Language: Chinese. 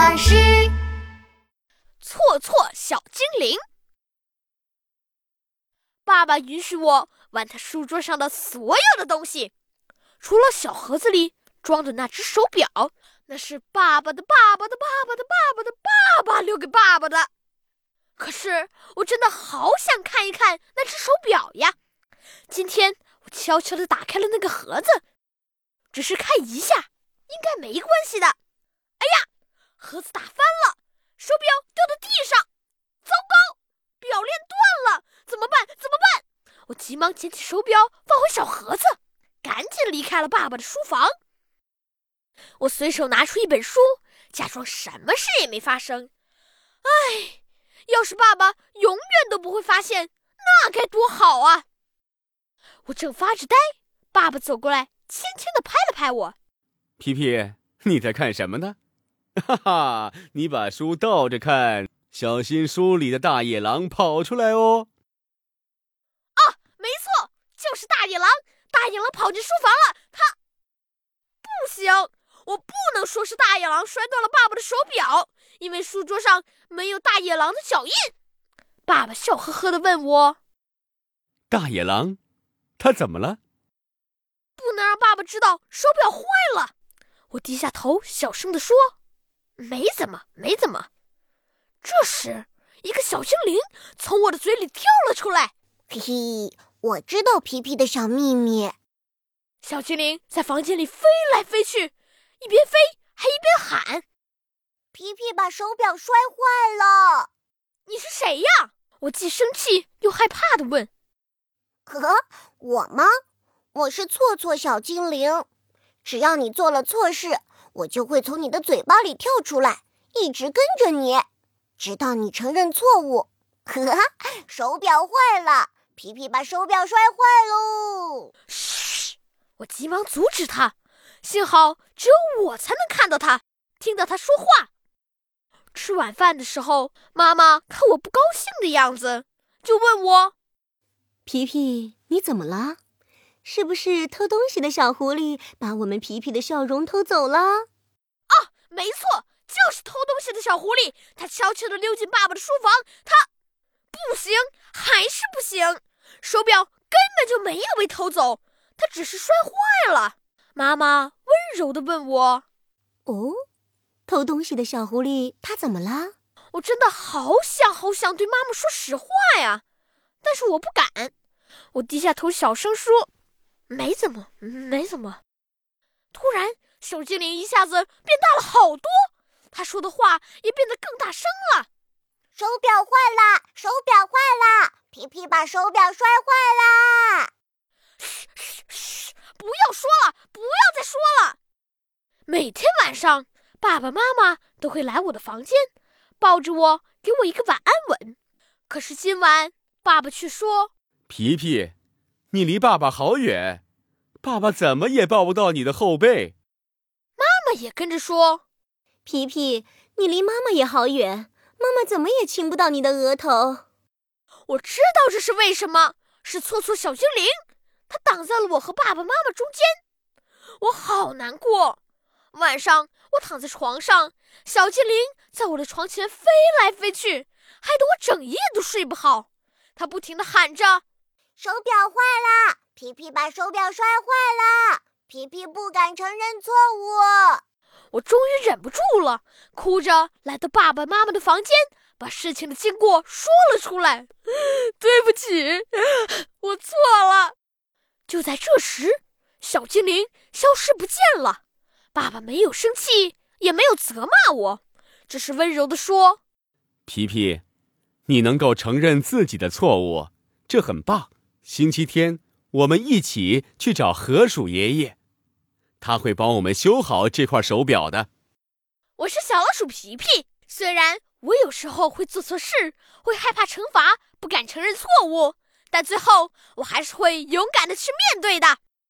巴士。错错小精灵。爸爸允许我玩他书桌上的所有的东西，除了小盒子里装的那只手表，那是爸爸的爸爸的爸爸的爸爸的爸爸留给爸爸的。可是我真的好想看一看那只手表呀！今天我悄悄地打开了那个盒子，只是看一下，应该没关系的。盒子打翻了，手表掉到地上，糟糕，表链断了，怎么办？怎么办？我急忙捡起手表，放回小盒子，赶紧离开了爸爸的书房。我随手拿出一本书，假装什么事也没发生。唉。要是爸爸永远都不会发现，那该多好啊！我正发着呆，爸爸走过来，轻轻地拍了拍我。皮皮，你在看什么呢？哈哈，你把书倒着看，小心书里的大野狼跑出来哦。啊，没错，就是大野狼！大野狼跑进书房了，他不行，我不能说是大野狼摔断了爸爸的手表。因为书桌上没有大野狼的脚印，爸爸笑呵呵地问我：“大野狼，他怎么了？”不能让爸爸知道手表坏了。我低下头，小声地说：“没怎么，没怎么。”这时，一个小精灵从我的嘴里跳了出来：“嘿嘿，我知道皮皮的小秘密。”小精灵在房间里飞来飞去，一边飞还一边喊。皮皮把手表摔坏了，你是谁呀？我既生气又害怕的问。呵，我吗？我是错错小精灵。只要你做了错事，我就会从你的嘴巴里跳出来，一直跟着你，直到你承认错误。呵，手表坏了，皮皮把手表摔坏喽！嘘，我急忙阻止他。幸好只有我才能看到他，听到他说话。吃晚饭的时候，妈妈看我不高兴的样子，就问我：“皮皮，你怎么了？是不是偷东西的小狐狸把我们皮皮的笑容偷走了？”“啊，没错，就是偷东西的小狐狸，它悄悄地溜进爸爸的书房。它不行，还是不行。手表根本就没有被偷走，它只是摔坏了。”妈妈温柔地问我：“哦？”偷东西的小狐狸，它怎么了？我真的好想好想对妈妈说实话呀，但是我不敢。我低下头，小声说：“没怎么，没怎么。”突然，小精灵一下子变大了好多，他说的话也变得更大声了：“手表坏了，手表坏了，皮皮把手表摔坏了。”嘘嘘嘘！不要说了，不要再说了。每天晚上。爸爸妈妈都会来我的房间，抱着我，给我一个晚安吻。可是今晚，爸爸却说：“皮皮，你离爸爸好远，爸爸怎么也抱不到你的后背。”妈妈也跟着说：“皮皮，你离妈妈也好远，妈妈怎么也亲不到你的额头。”我知道这是为什么，是错错小精灵，他挡在了我和爸爸妈妈中间。我好难过。晚上，我躺在床上，小精灵在我的床前飞来飞去，害得我整夜都睡不好。他不停地喊着：“手表坏了，皮皮把手表摔坏了，皮皮不敢承认错误。”我终于忍不住了，哭着来到爸爸妈妈的房间，把事情的经过说了出来。对不起，我错了。就在这时，小精灵消失不见了。爸爸没有生气，也没有责骂我，只是温柔地说：“皮皮，你能够承认自己的错误，这很棒。星期天我们一起去找河鼠爷爷，他会帮我们修好这块手表的。”我是小老鼠皮皮，虽然我有时候会做错事，会害怕惩罚，不敢承认错误，但最后我还是会勇敢的去面对的。